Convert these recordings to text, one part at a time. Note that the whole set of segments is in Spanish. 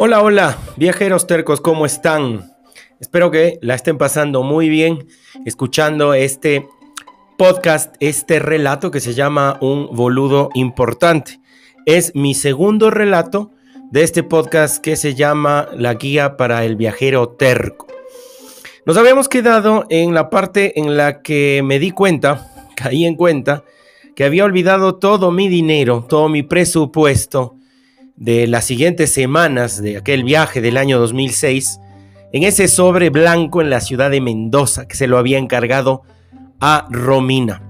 Hola, hola, viajeros tercos, ¿cómo están? Espero que la estén pasando muy bien escuchando este podcast, este relato que se llama Un boludo importante. Es mi segundo relato de este podcast que se llama La guía para el viajero terco. Nos habíamos quedado en la parte en la que me di cuenta, caí en cuenta, que había olvidado todo mi dinero, todo mi presupuesto de las siguientes semanas de aquel viaje del año 2006 en ese sobre blanco en la ciudad de Mendoza que se lo había encargado a Romina.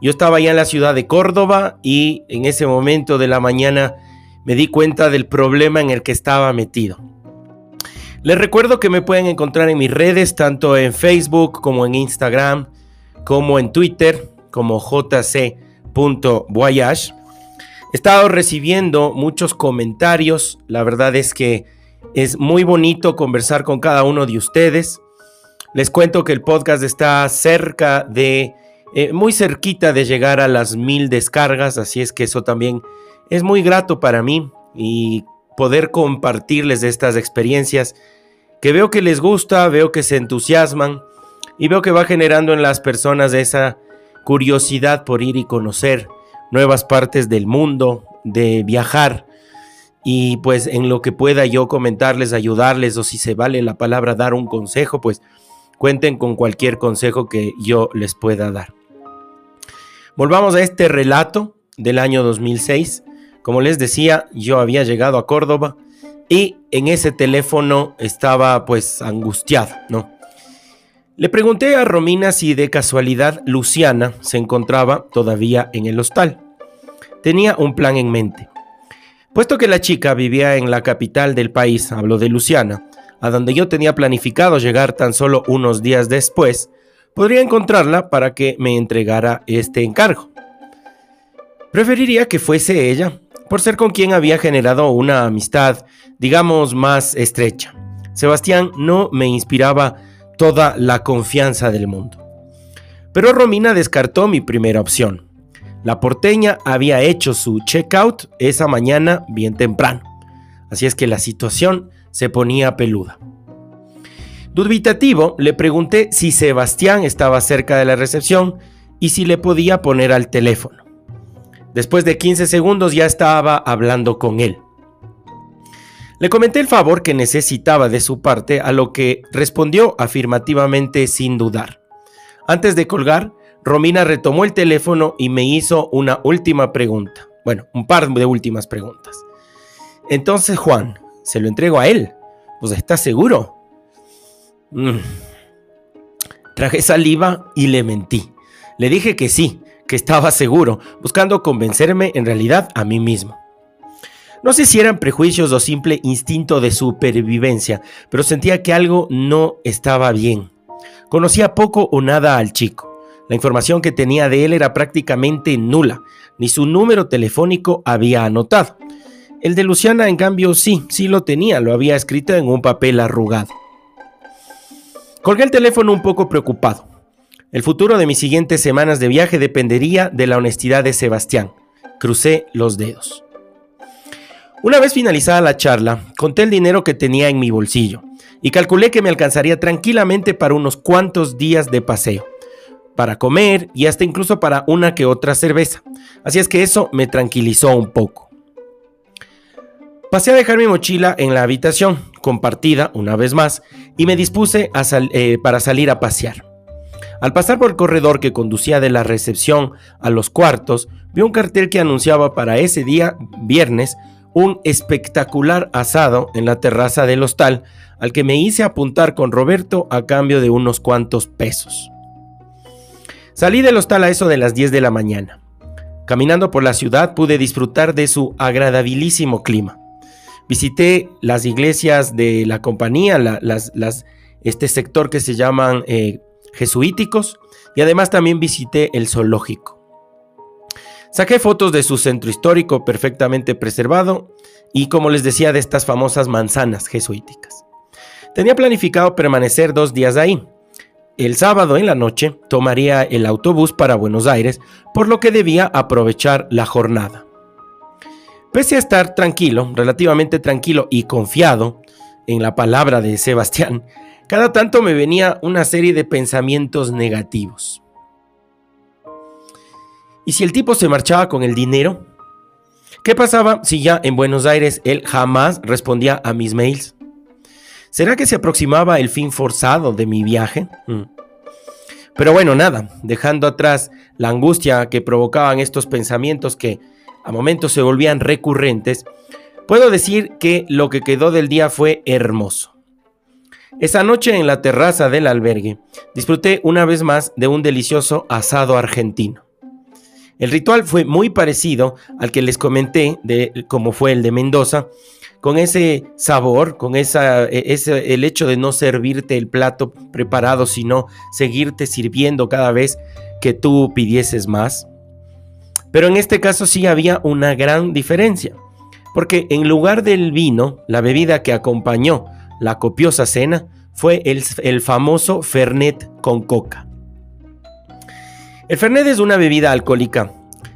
Yo estaba allá en la ciudad de Córdoba y en ese momento de la mañana me di cuenta del problema en el que estaba metido. Les recuerdo que me pueden encontrar en mis redes, tanto en Facebook como en Instagram, como en Twitter, como jc.voyage. He estado recibiendo muchos comentarios. La verdad es que es muy bonito conversar con cada uno de ustedes. Les cuento que el podcast está cerca de, eh, muy cerquita de llegar a las mil descargas, así es que eso también es muy grato para mí y poder compartirles estas experiencias que veo que les gusta, veo que se entusiasman y veo que va generando en las personas esa curiosidad por ir y conocer nuevas partes del mundo, de viajar. Y pues en lo que pueda yo comentarles, ayudarles o si se vale la palabra dar un consejo, pues cuenten con cualquier consejo que yo les pueda dar. Volvamos a este relato del año 2006. Como les decía, yo había llegado a Córdoba y en ese teléfono estaba pues angustiado, ¿no? Le pregunté a Romina si de casualidad Luciana se encontraba todavía en el hostal. Tenía un plan en mente. Puesto que la chica vivía en la capital del país, hablo de Luciana, a donde yo tenía planificado llegar tan solo unos días después, podría encontrarla para que me entregara este encargo. Preferiría que fuese ella, por ser con quien había generado una amistad, digamos, más estrecha. Sebastián no me inspiraba toda la confianza del mundo. Pero Romina descartó mi primera opción. La porteña había hecho su checkout esa mañana bien temprano, así es que la situación se ponía peluda. Dubitativo, le pregunté si Sebastián estaba cerca de la recepción y si le podía poner al teléfono. Después de 15 segundos ya estaba hablando con él. Le comenté el favor que necesitaba de su parte, a lo que respondió afirmativamente sin dudar. Antes de colgar, Romina retomó el teléfono y me hizo una última pregunta. Bueno, un par de últimas preguntas. Entonces, Juan, se lo entrego a él. Pues está seguro. Mm. Traje saliva y le mentí. Le dije que sí, que estaba seguro, buscando convencerme en realidad a mí mismo. No sé si eran prejuicios o simple instinto de supervivencia, pero sentía que algo no estaba bien. Conocía poco o nada al chico. La información que tenía de él era prácticamente nula, ni su número telefónico había anotado. El de Luciana, en cambio, sí, sí lo tenía, lo había escrito en un papel arrugado. Colgué el teléfono un poco preocupado. El futuro de mis siguientes semanas de viaje dependería de la honestidad de Sebastián. Crucé los dedos. Una vez finalizada la charla, conté el dinero que tenía en mi bolsillo y calculé que me alcanzaría tranquilamente para unos cuantos días de paseo, para comer y hasta incluso para una que otra cerveza. Así es que eso me tranquilizó un poco. Pasé a dejar mi mochila en la habitación, compartida una vez más, y me dispuse eh, para salir a pasear. Al pasar por el corredor que conducía de la recepción a los cuartos, vi un cartel que anunciaba para ese día, viernes, un espectacular asado en la terraza del hostal, al que me hice apuntar con Roberto a cambio de unos cuantos pesos. Salí del hostal a eso de las 10 de la mañana. Caminando por la ciudad pude disfrutar de su agradabilísimo clima. Visité las iglesias de la compañía, este sector que se llaman eh, jesuíticos, y además también visité el zoológico. Saqué fotos de su centro histórico perfectamente preservado y, como les decía, de estas famosas manzanas jesuíticas. Tenía planificado permanecer dos días ahí. El sábado en la noche tomaría el autobús para Buenos Aires, por lo que debía aprovechar la jornada. Pese a estar tranquilo, relativamente tranquilo y confiado en la palabra de Sebastián, cada tanto me venía una serie de pensamientos negativos. ¿Y si el tipo se marchaba con el dinero? ¿Qué pasaba si ya en Buenos Aires él jamás respondía a mis mails? ¿Será que se aproximaba el fin forzado de mi viaje? Mm. Pero bueno, nada, dejando atrás la angustia que provocaban estos pensamientos que a momentos se volvían recurrentes, puedo decir que lo que quedó del día fue hermoso. Esa noche en la terraza del albergue disfruté una vez más de un delicioso asado argentino. El ritual fue muy parecido al que les comenté de cómo fue el de Mendoza, con ese sabor, con esa, e, ese, el hecho de no servirte el plato preparado, sino seguirte sirviendo cada vez que tú pidieses más. Pero en este caso sí había una gran diferencia, porque en lugar del vino, la bebida que acompañó la copiosa cena fue el, famoso Fernet con coca. El Fernet es una bebida alcohólica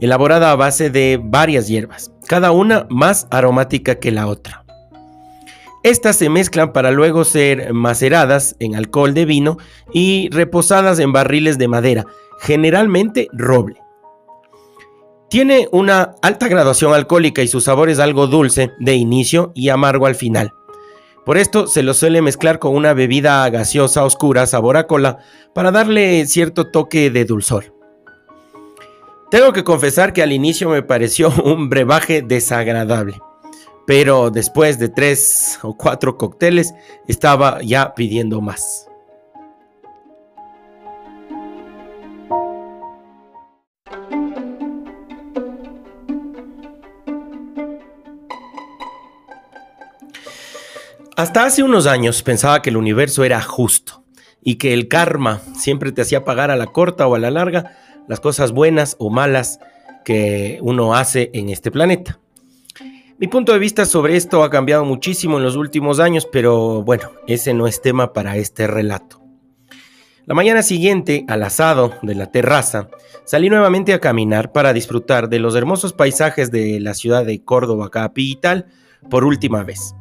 elaborada a base de varias hierbas, cada una más aromática que la otra. Estas se mezclan para luego ser maceradas en alcohol de vino y reposadas en barriles de madera, generalmente roble. Tiene una alta graduación alcohólica y su sabor es algo dulce de inicio y amargo al final. Por esto se lo suele mezclar con una bebida gaseosa oscura sabor a cola para darle cierto toque de dulzor. Tengo que confesar que al inicio me pareció un brebaje desagradable, pero después de tres o cuatro cócteles estaba ya pidiendo más. Hasta hace unos años pensaba que el universo era justo y que el karma siempre te hacía pagar a la corta o a la larga las cosas buenas o malas que uno hace en este planeta. Mi punto de vista sobre esto ha cambiado muchísimo en los últimos años, pero bueno, ese no es tema para este relato. La mañana siguiente, al asado de la terraza, salí nuevamente a caminar para disfrutar de los hermosos paisajes de la ciudad de Córdoba capital por última vez.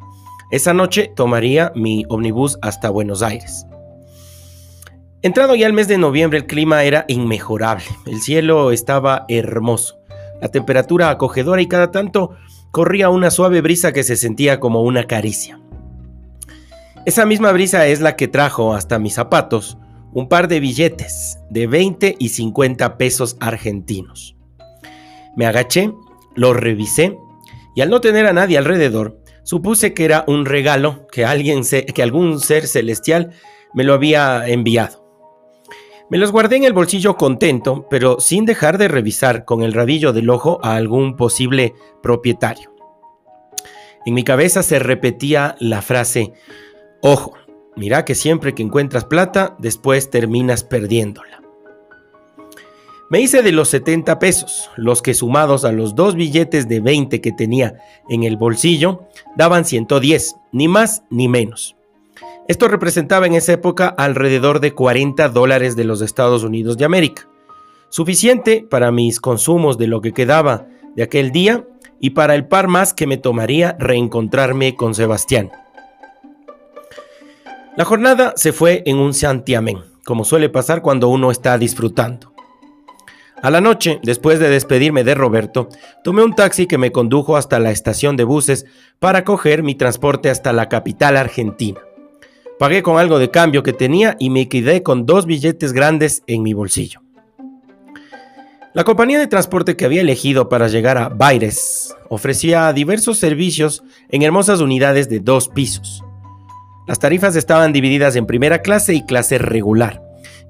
Esa noche tomaría mi ómnibus hasta Buenos Aires. Entrado ya el mes de noviembre, el clima era inmejorable. El cielo estaba hermoso, la temperatura acogedora y cada tanto corría una suave brisa que se sentía como una caricia. Esa misma brisa es la que trajo hasta mis zapatos un par de billetes de 20 y 50 pesos argentinos. Me agaché, los revisé y al no tener a nadie alrededor, Supuse que era un regalo que, alguien que algún ser celestial me lo había enviado. Me los guardé en el bolsillo contento, pero sin dejar de revisar con el rabillo del ojo a algún posible propietario. En mi cabeza se repetía la frase, ojo, mira que siempre que encuentras plata, después terminas perdiéndola. Me hice de los 70 pesos, los que sumados a los dos billetes de 20 que tenía en el bolsillo, daban 110, ni más ni menos. Esto representaba en esa época alrededor de 40 dólares de los Estados Unidos de América, suficiente para mis consumos de lo que quedaba de aquel día y para el par más que me tomaría reencontrarme con Sebastián. La jornada se fue en un santiamén, como suele pasar cuando uno está disfrutando. A la noche, después de despedirme de Roberto, tomé un taxi que me condujo hasta la estación de buses para coger mi transporte hasta la capital argentina. Pagué con algo de cambio que tenía y me quedé con dos billetes grandes en mi bolsillo. La compañía de transporte que había elegido para llegar a Baires ofrecía diversos servicios en hermosas unidades de dos pisos. Las tarifas estaban divididas en primera clase y clase regular.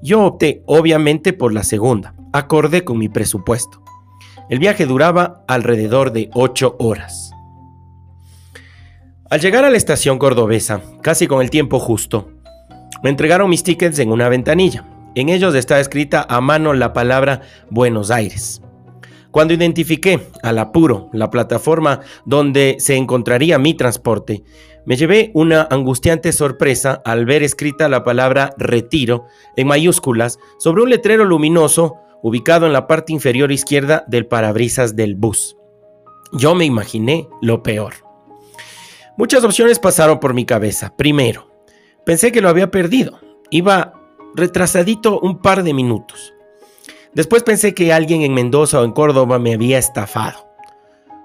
Yo opté obviamente por la segunda, acordé con mi presupuesto. El viaje duraba alrededor de 8 horas. Al llegar a la estación cordobesa, casi con el tiempo justo, me entregaron mis tickets en una ventanilla. En ellos estaba escrita a mano la palabra Buenos Aires. Cuando identifiqué al apuro la plataforma donde se encontraría mi transporte, me llevé una angustiante sorpresa al ver escrita la palabra retiro en mayúsculas sobre un letrero luminoso ubicado en la parte inferior izquierda del parabrisas del bus. Yo me imaginé lo peor. Muchas opciones pasaron por mi cabeza. Primero, pensé que lo había perdido. Iba retrasadito un par de minutos. Después pensé que alguien en Mendoza o en Córdoba me había estafado.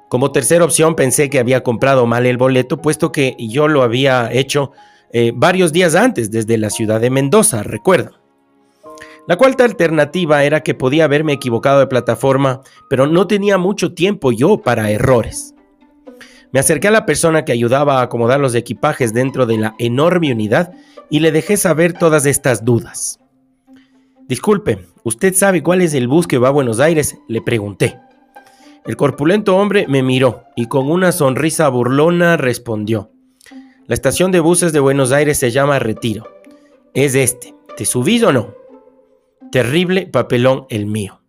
Como tercera opción pensé que había comprado mal el boleto, puesto que yo lo había hecho eh, varios días antes desde la ciudad de Mendoza, recuerdo. La cuarta alternativa era que podía haberme equivocado de plataforma, pero no tenía mucho tiempo yo para errores. Me acerqué a la persona que ayudaba a acomodar los equipajes dentro de la enorme unidad y le dejé saber todas estas dudas. Disculpe, ¿usted sabe cuál es el bus que va a Buenos Aires? Le pregunté. El corpulento hombre me miró y con una sonrisa burlona respondió. La estación de buses de Buenos Aires se llama Retiro. Es este. ¿Te subís o no? Terrible papelón el mío.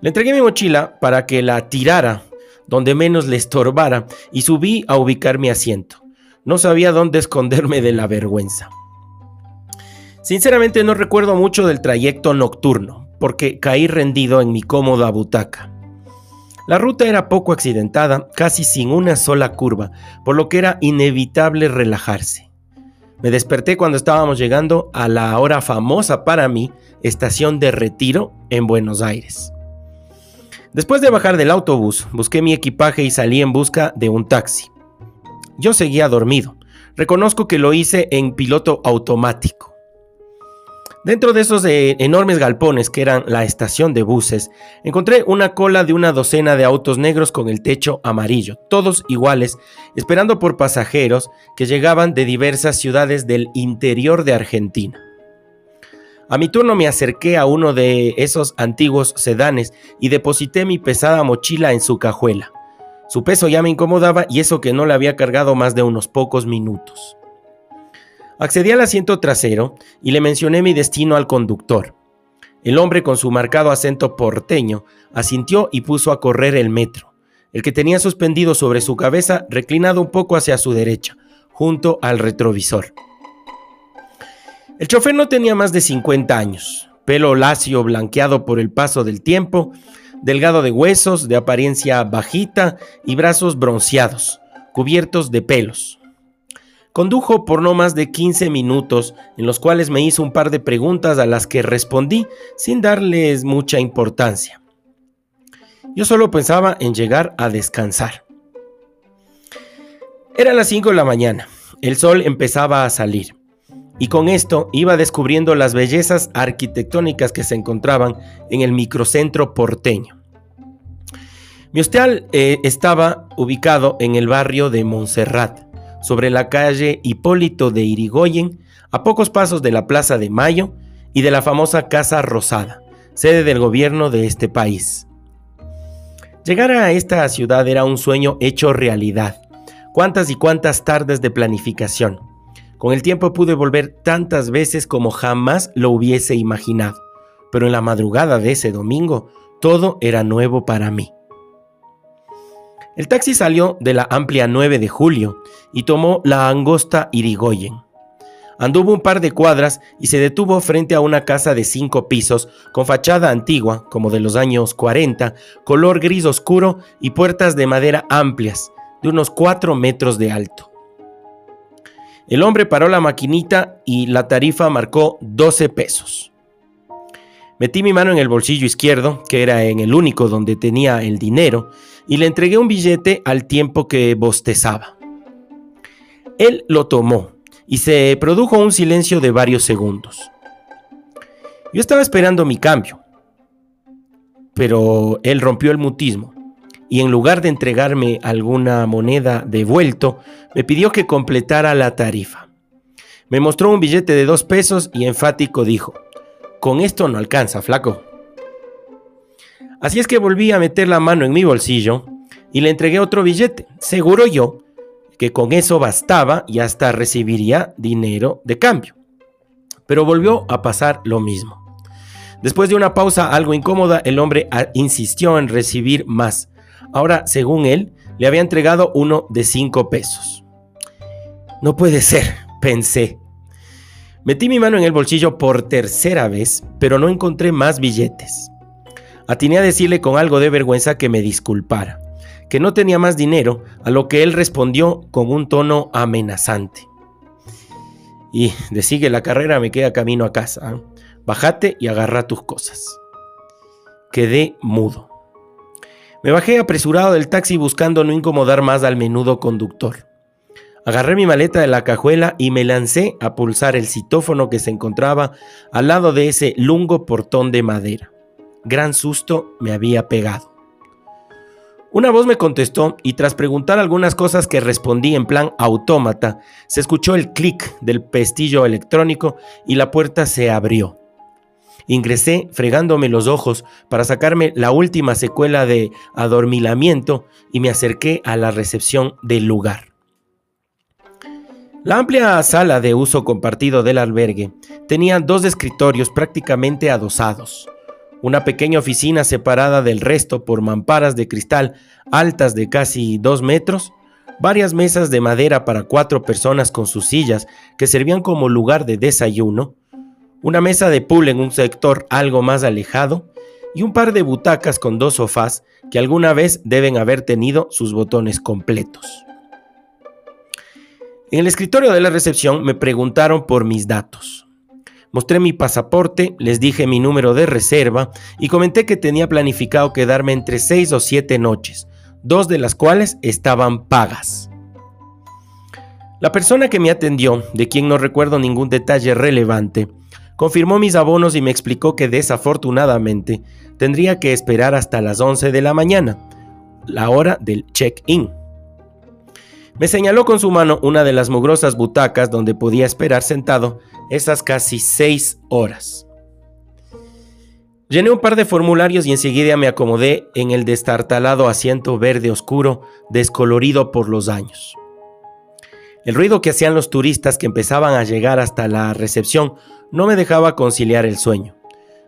Le entregué mi mochila para que la tirara donde menos le estorbara y subí a ubicar mi asiento. No sabía dónde esconderme de la vergüenza. Sinceramente no recuerdo mucho del trayecto nocturno, porque caí rendido en mi cómoda butaca. La ruta era poco accidentada, casi sin una sola curva, por lo que era inevitable relajarse. Me desperté cuando estábamos llegando a la ahora famosa para mí estación de retiro en Buenos Aires. Después de bajar del autobús, busqué mi equipaje y salí en busca de un taxi. Yo seguía dormido. Reconozco que lo hice en piloto automático. Dentro de esos eh, enormes galpones que eran la estación de buses, encontré una cola de una docena de autos negros con el techo amarillo, todos iguales, esperando por pasajeros que llegaban de diversas ciudades del interior de Argentina. A mi turno me acerqué a uno de esos antiguos sedanes y deposité mi pesada mochila en su cajuela. Su peso ya me incomodaba y eso que no le había cargado más de unos pocos minutos. Accedí al asiento trasero y le mencioné mi destino al conductor. El hombre con su marcado acento porteño asintió y puso a correr el metro, el que tenía suspendido sobre su cabeza reclinado un poco hacia su derecha, junto al retrovisor. El chofer no tenía más de 50 años, pelo lacio blanqueado por el paso del tiempo, delgado de huesos, de apariencia bajita y brazos bronceados, cubiertos de pelos. Condujo por no más de 15 minutos, en los cuales me hizo un par de preguntas a las que respondí sin darles mucha importancia. Yo solo pensaba en llegar a descansar. Eran las 5 de la mañana, el sol empezaba a salir, y con esto iba descubriendo las bellezas arquitectónicas que se encontraban en el microcentro porteño. Mi hostal eh, estaba ubicado en el barrio de Montserrat, sobre la calle Hipólito de Irigoyen, a pocos pasos de la Plaza de Mayo y de la famosa Casa Rosada, sede del gobierno de este país. Llegar a esta ciudad era un sueño hecho realidad. Cuántas y cuántas tardes de planificación. Con el tiempo pude volver tantas veces como jamás lo hubiese imaginado, pero en la madrugada de ese domingo todo era nuevo para mí. El taxi salió de la amplia 9 de julio y tomó la angosta Irigoyen. Anduvo un par de cuadras y se detuvo frente a una casa de cinco pisos con fachada antigua, como de los años 40, color gris oscuro y puertas de madera amplias, de unos 4 metros de alto. El hombre paró la maquinita y la tarifa marcó 12 pesos. Metí mi mano en el bolsillo izquierdo, que era en el único donde tenía el dinero, y le entregué un billete al tiempo que bostezaba. Él lo tomó y se produjo un silencio de varios segundos. Yo estaba esperando mi cambio, pero él rompió el mutismo y en lugar de entregarme alguna moneda de vuelto, me pidió que completara la tarifa. Me mostró un billete de dos pesos y enfático dijo, con esto no alcanza, flaco. Así es que volví a meter la mano en mi bolsillo y le entregué otro billete, seguro yo que con eso bastaba y hasta recibiría dinero de cambio. Pero volvió a pasar lo mismo. Después de una pausa algo incómoda, el hombre insistió en recibir más. Ahora, según él, le había entregado uno de cinco pesos. No puede ser, pensé. Metí mi mano en el bolsillo por tercera vez, pero no encontré más billetes. Atiné a decirle con algo de vergüenza que me disculpara, que no tenía más dinero, a lo que él respondió con un tono amenazante. Y de sigue la carrera me queda camino a casa. ¿ah? Bájate y agarra tus cosas. Quedé mudo. Me bajé apresurado del taxi buscando no incomodar más al menudo conductor. Agarré mi maleta de la cajuela y me lancé a pulsar el citófono que se encontraba al lado de ese lungo portón de madera. Gran susto me había pegado. Una voz me contestó y tras preguntar algunas cosas que respondí en plan autómata, se escuchó el clic del pestillo electrónico y la puerta se abrió. Ingresé fregándome los ojos para sacarme la última secuela de adormilamiento y me acerqué a la recepción del lugar. La amplia sala de uso compartido del albergue tenía dos escritorios prácticamente adosados, una pequeña oficina separada del resto por mamparas de cristal altas de casi dos metros, varias mesas de madera para cuatro personas con sus sillas que servían como lugar de desayuno, una mesa de pool en un sector algo más alejado y un par de butacas con dos sofás que alguna vez deben haber tenido sus botones completos. En el escritorio de la recepción me preguntaron por mis datos. Mostré mi pasaporte, les dije mi número de reserva y comenté que tenía planificado quedarme entre seis o siete noches, dos de las cuales estaban pagas. La persona que me atendió, de quien no recuerdo ningún detalle relevante, confirmó mis abonos y me explicó que desafortunadamente tendría que esperar hasta las 11 de la mañana, la hora del check-in. Me señaló con su mano una de las mugrosas butacas donde podía esperar sentado esas casi seis horas. Llené un par de formularios y enseguida me acomodé en el destartalado asiento verde oscuro, descolorido por los años. El ruido que hacían los turistas que empezaban a llegar hasta la recepción no me dejaba conciliar el sueño.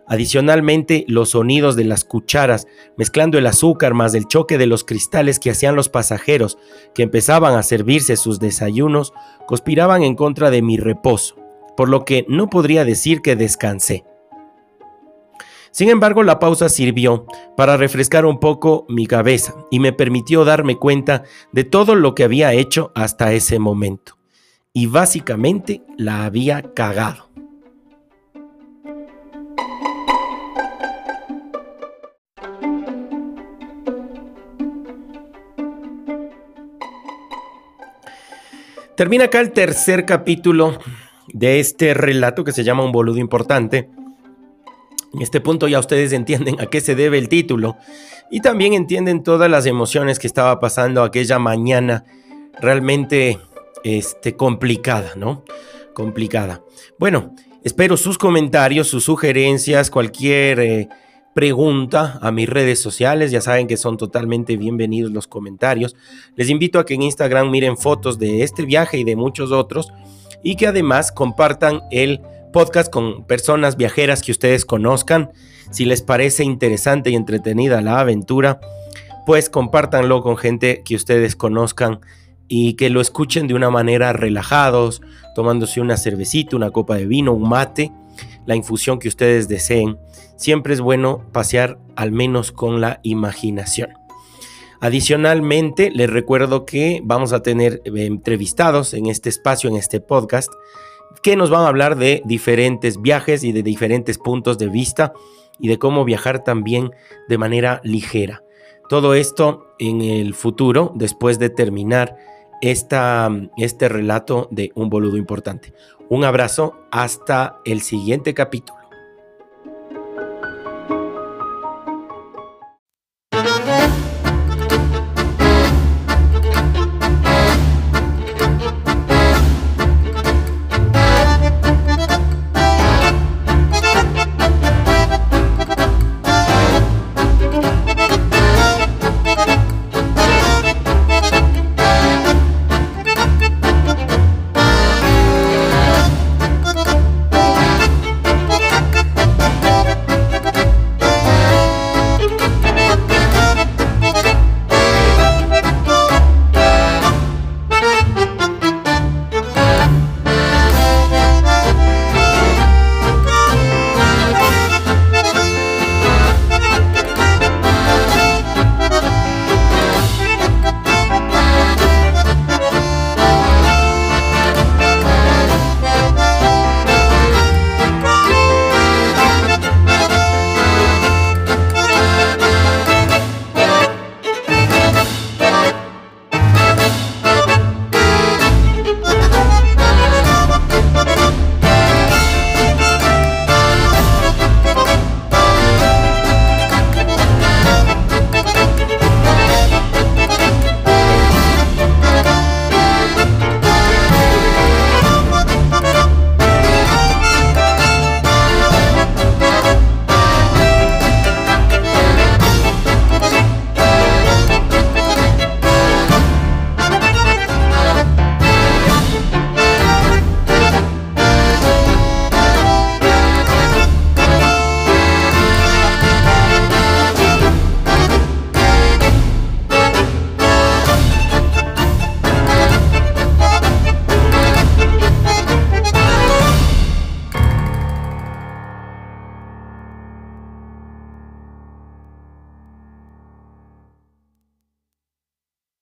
Adicionalmente, los sonidos de las cucharas, mezclando el azúcar más el choque de los cristales que hacían los pasajeros que empezaban a servirse sus desayunos, conspiraban en contra de mi reposo, por lo que no podría decir que descansé. Sin embargo, la pausa sirvió para refrescar un poco mi cabeza y me permitió darme cuenta de todo lo que había hecho hasta ese momento. Y básicamente la había cagado. Termina acá el tercer capítulo de este relato que se llama Un boludo importante. En este punto ya ustedes entienden a qué se debe el título y también entienden todas las emociones que estaba pasando aquella mañana realmente este, complicada, ¿no? Complicada. Bueno, espero sus comentarios, sus sugerencias, cualquier eh, pregunta a mis redes sociales. Ya saben que son totalmente bienvenidos los comentarios. Les invito a que en Instagram miren fotos de este viaje y de muchos otros y que además compartan el podcast con personas viajeras que ustedes conozcan. Si les parece interesante y entretenida la aventura, pues compártanlo con gente que ustedes conozcan y que lo escuchen de una manera relajados, tomándose una cervecita, una copa de vino, un mate, la infusión que ustedes deseen siempre es bueno pasear al menos con la imaginación. Adicionalmente, les recuerdo que vamos a tener eh, entrevistados en este espacio, en este podcast, que nos van a hablar de diferentes viajes y de diferentes puntos de vista y de cómo viajar también de manera ligera. Todo esto en el futuro, después de terminar esta, este relato de un boludo importante. Un abrazo hasta el siguiente capítulo.